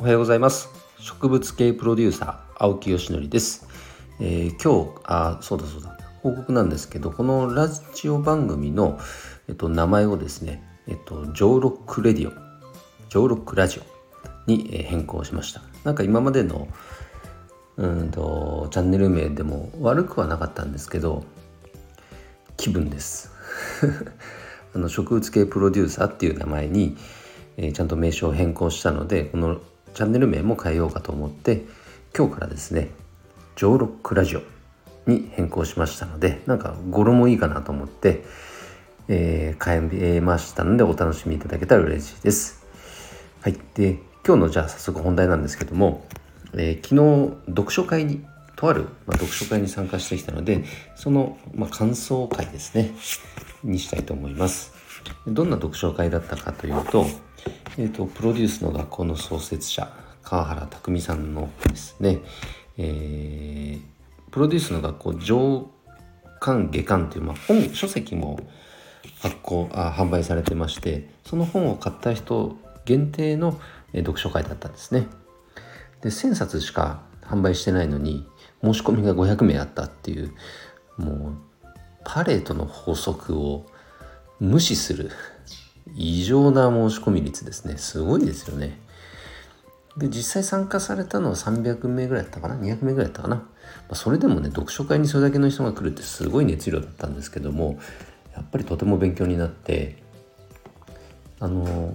おはようございます。植物系プロデューサー青木よしのりです、えー、今日あそうだそうだ。報告なんですけどこのラジオ番組の、えっと、名前をですねえっとジョーロックレディオジョーロックラジオに、え変更しました。なんか今までのうんとチャンネル名でも悪くはなかったんですけど気分です。あの植物系プロデューサーっていう名前に、えー、ちゃんと名称を変更したのでこのチャンネル名も変えようかと思って今日からですね「ジョーロックラジオ」に変更しましたのでなんか語呂もいいかなと思って、えー、変えましたのでお楽しみいただけたら嬉しいです。はい、で今日のじゃあ早速本題なんですけども、えー、昨日読書会にとある、まあ、読書会に参加してきたのでその、まあ、感想会ですねにしたいと思います。どんな読書会だったかというと、えーと、プロデュースの学校の創設者川原拓さんのですね、えー、プロデュースの学校上巻下巻という、まあ、本書籍も発行あ販売されてましてその本を買った人限定の読書会だったんですね。で1000冊しか販売してないのに申し込みが500名あったっていうもうパレートの法則を無視する異常な申し込み率ですね。すごいですよね。で実際参加されたのは300名ぐらいだったかな？200名ぐらいだったかな、まあ、それでもね読書会にそれだけの人が来るってすごい熱量だったんですけどもやっぱりとても勉強になってあの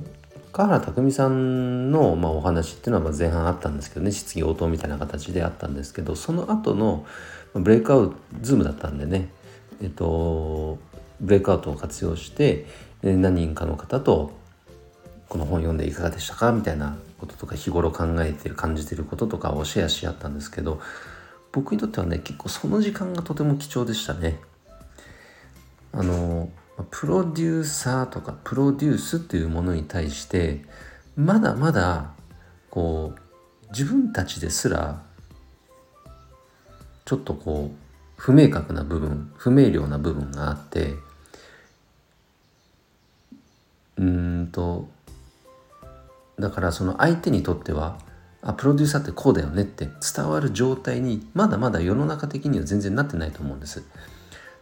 川原拓さんの、まあ、お話っていうのはま前半あったんですけどね質疑応答みたいな形であったんですけどその後のブレイクアウトズームだったんでねえっとブレイクアウトを活用して何人かの方とこの本読んでいかがでしたかみたいなこととか日頃考えてる感じてることとかをシェアし合ったんですけど僕にとってはね結構その時間がとても貴重でしたね。あのプロデューサーとかプロデュースっていうものに対してまだまだこう自分たちですらちょっとこう不明確な部分不明瞭な部分があってうんとだからその相手にとってはあプロデューサーってこうだよねって伝わる状態にまだまだ世の中的には全然なってないと思うんです。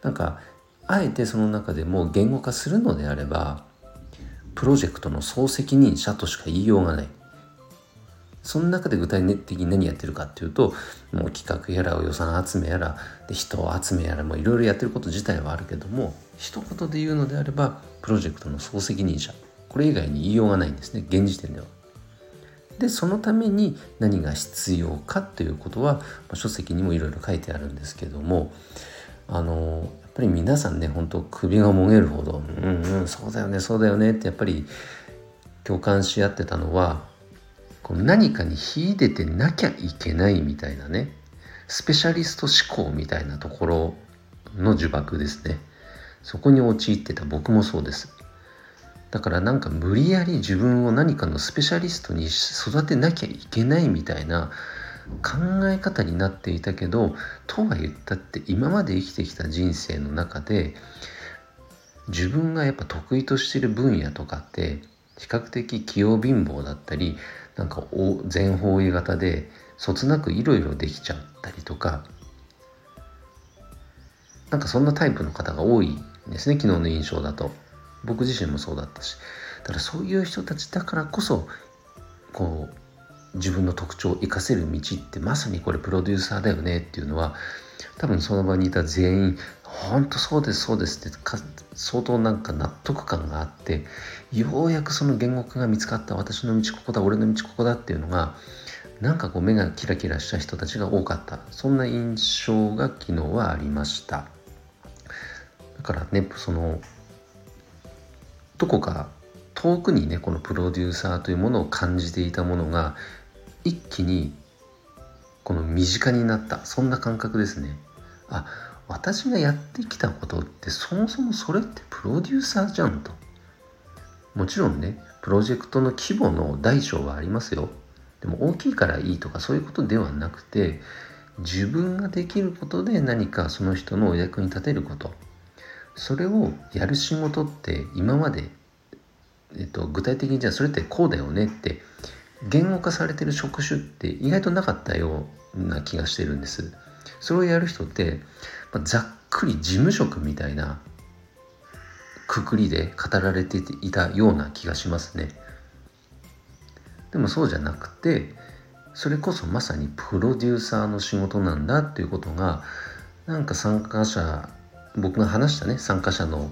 なんかあえてその中でも言語化するのであればプロジェクトの総責任者としか言いようがない。その中で具体的に何やってるかっていうともう企画やら予算集めやらで人集めやらもいろいろやってること自体はあるけども一言で言うのであればプロジェクトの総責任者これ以外に言いようがないんですね現時点では。でそのために何が必要かということは、まあ、書籍にもいろいろ書いてあるんですけどもあのやっぱり皆さんね本当首がもげるほど「うんうんそうだよねそうだよね」ってやっぱり共感し合ってたのはこう何かに秀でてなきゃいけないみたいなねスペシャリスト思考みたいなところの呪縛ですね。そこに陥ってた僕もそうです。だからなんか無理やり自分を何かのスペシャリストに育てなきゃいけないみたいな考え方になっていたけどとは言ったって今まで生きてきた人生の中で自分がやっぱ得意としてる分野とかって比較的器用貧乏だったりなんか全方位型でそつなくいろいろできちゃったりとかなんかそんなタイプの方が多いんですね昨日の印象だと。僕自身もそうだったし。だからそういう人たちだからこそこう自分の特徴を生かせる道ってまさにこれプロデューサーだよねっていうのは多分その場にいた全員本当そうですそうですって相当なんか納得感があってようやくその言語化が見つかった私の道ここだ俺の道ここだっていうのがなんかこう目がキラキラした人たちが多かった。そんな印象が昨日はありました。だからねそのどこか遠くにねこのプロデューサーというものを感じていたものが一気にこの身近になったそんな感覚ですね。あ私がやってきたことってそもそもそれってプロデューサーじゃんと。もちろんねプロジェクトの規模の大小はありますよ。でも大きいからいいとかそういうことではなくて自分ができることで何かその人のお役に立てること。それをやる仕事って今まで、えっと、具体的にじゃあそれってこうだよねって言語化されてる職種って意外となかったような気がしてるんです。それをやる人って、まあ、ざっくり事務職みたいなくくりで語られていたような気がしますね。でもそうじゃなくてそれこそまさにプロデューサーの仕事なんだっていうことがなんか参加者僕が話したね参加者の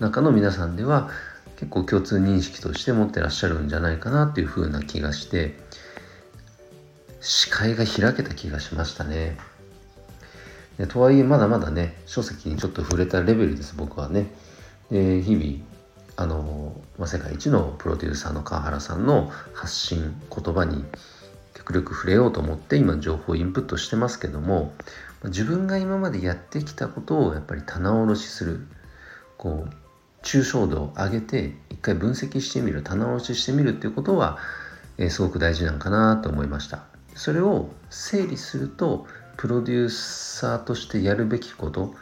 中の皆さんでは結構共通認識として持ってらっしゃるんじゃないかなっていう風な気がして視界が開けた気がしましたね。でとはいえまだまだね書籍にちょっと触れたレベルです僕はね。で日々あの、ま、世界一のプロデューサーの川原さんの発信言葉に極力触れようと思って今情報をインプットしてますけども自分が今までやってきたことをやっぱり棚卸しするこう抽象度を上げて一回分析してみる棚卸ししてみるっていうことは、え、すごく大事なんかなと思いました。それを整理するとプロデューサーとしてやるべきこと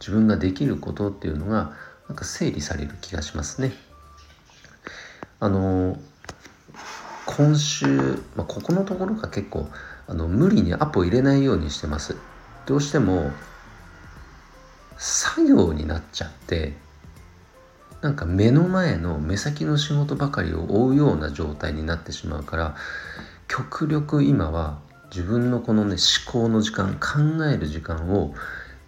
自分ができることっていうのがなんか整理される気がしますね。あの今週、まあ、ここのところが結構あの無理にアポ入れないようにしてます。どうしても作業になっちゃってなんか目の前の目先の仕事ばかりを追うような状態になってしまうから極力今は自分のこのね思考の時間考える時間を、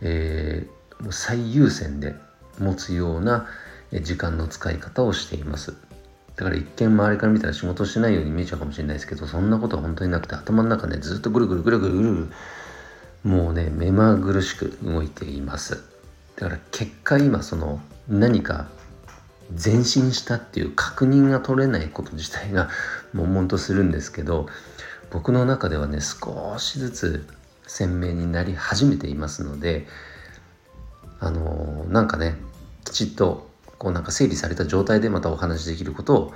えー、もう最優先で持つような時間の使い方をしています。だから一見周りから見たら仕事してないように見えちゃうかもしれないですけどそんなことは本当になくて頭の中ねずっとぐるぐるぐるぐるぐるもうね目まぐるしく動いています。だから結果今その何か前進したっていう確認が取れないこと自体が 悶々とするんですけど僕の中ではね少しずつ鮮明になり始めていますのであのー、なんかねきちっとこうなんか整理された状態でまたお話しできることを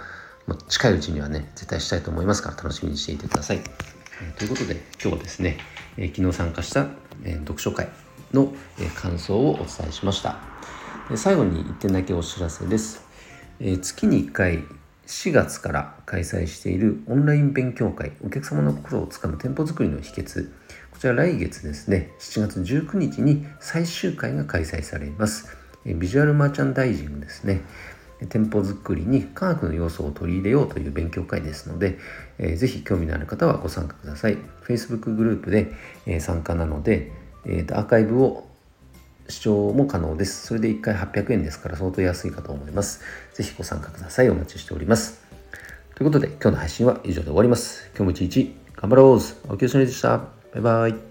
近いうちにはね絶対したいと思いますから楽しみにしていてください。え、ということで今日はですね、えー、昨日参加した、え読書会の、え感想をお伝えしました。最後に1点だけお知らせです。え月に1回4月から開催しているオンライン勉強会お客様の心をつかむ店舗作りの秘訣。こちら来月ですね7月19日に最終回が開催されます。ビジュアルマーチャンダイジングですね。店舗作りに科学の要素を取り入れようという勉強会ですので、えー、ぜひ興味のある方はご参加ください。Facebook グループで、え、参加なので、えーとアーカイブを視聴も可能です。それで1回800円ですから相当安いかと思います。ぜひご参加ください。お待ちしております。ということで今日の配信は以上で終わります。今日も一日頑張ろう青木よしのりでした。バイバイ。